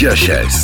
Dia 6.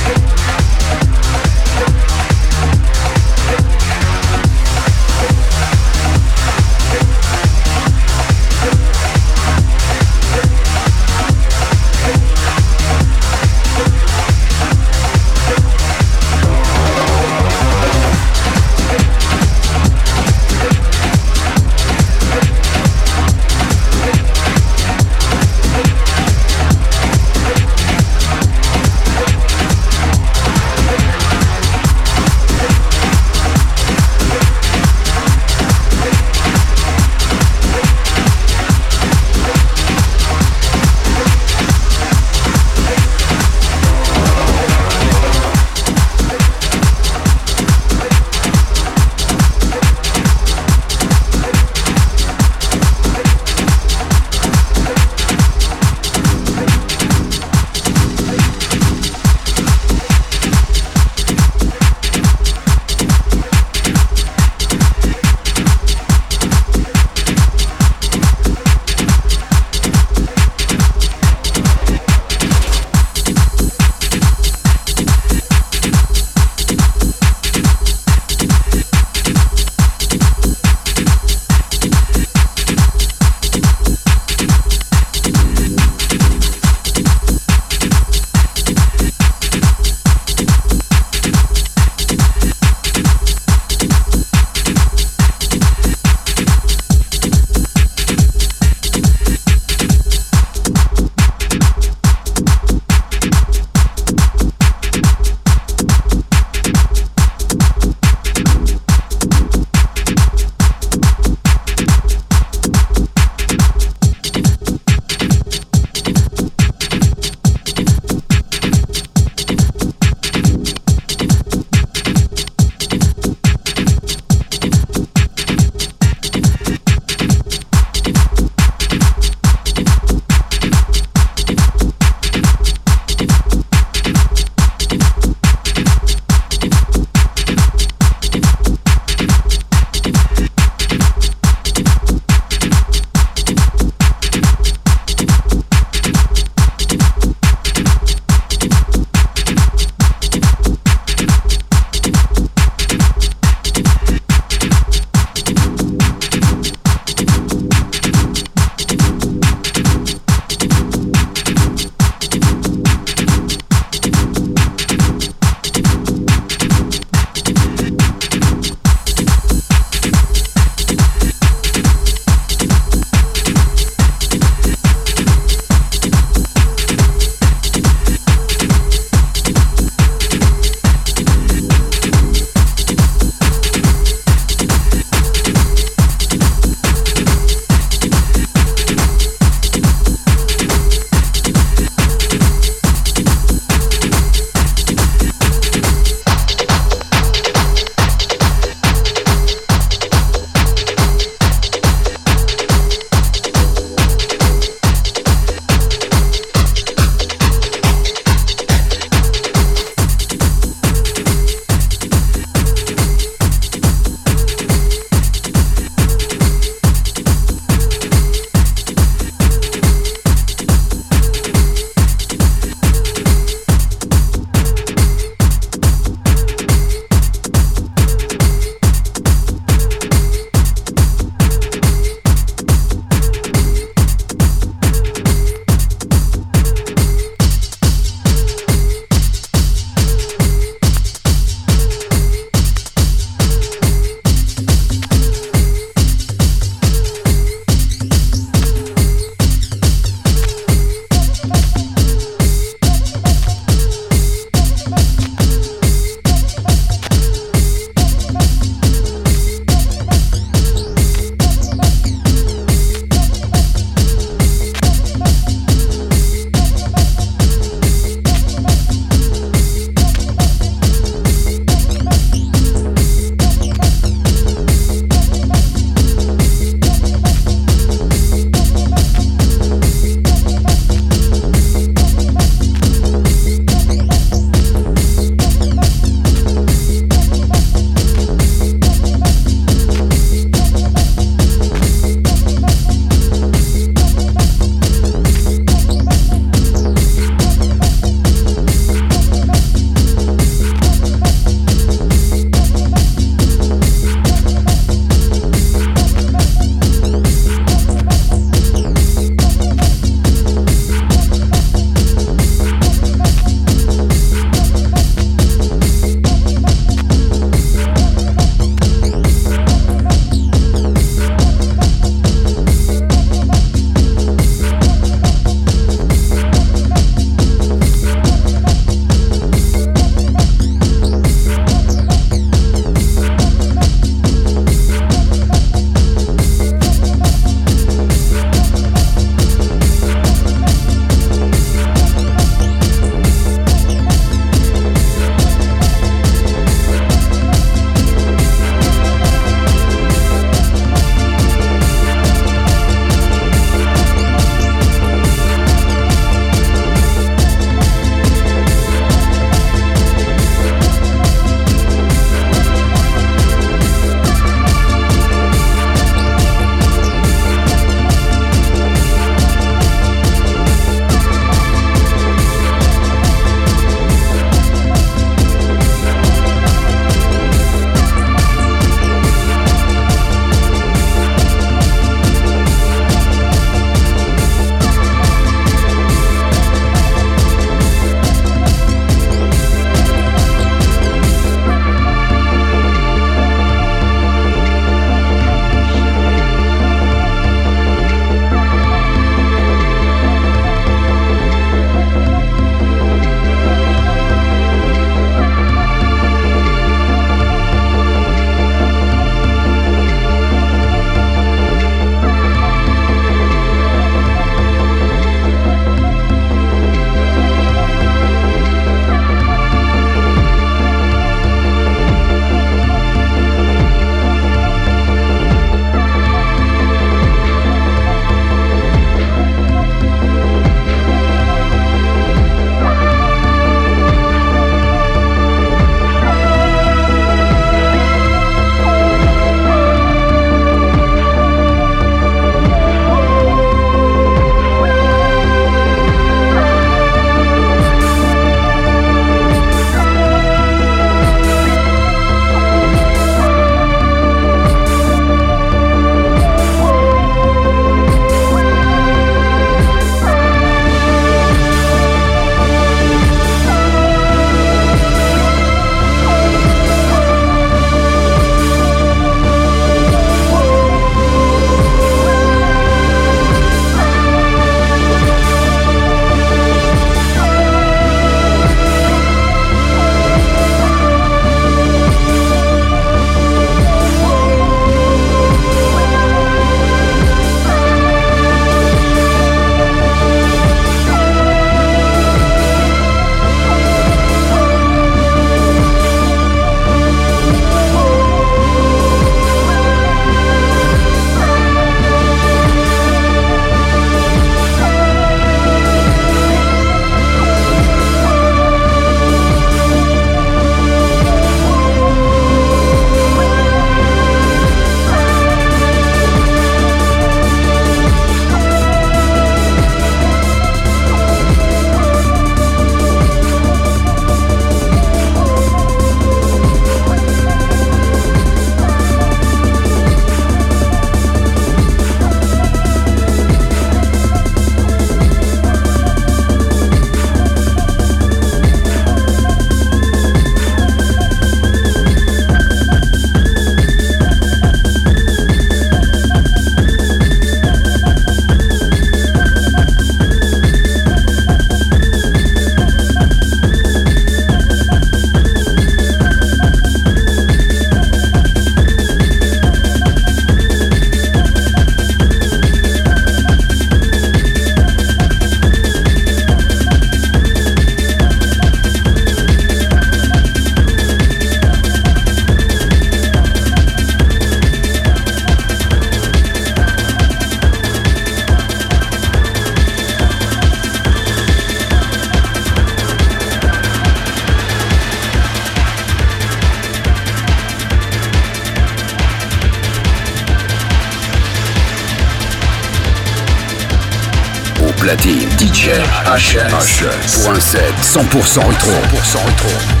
HS. Pour un set 100% rétro. 100% rétro.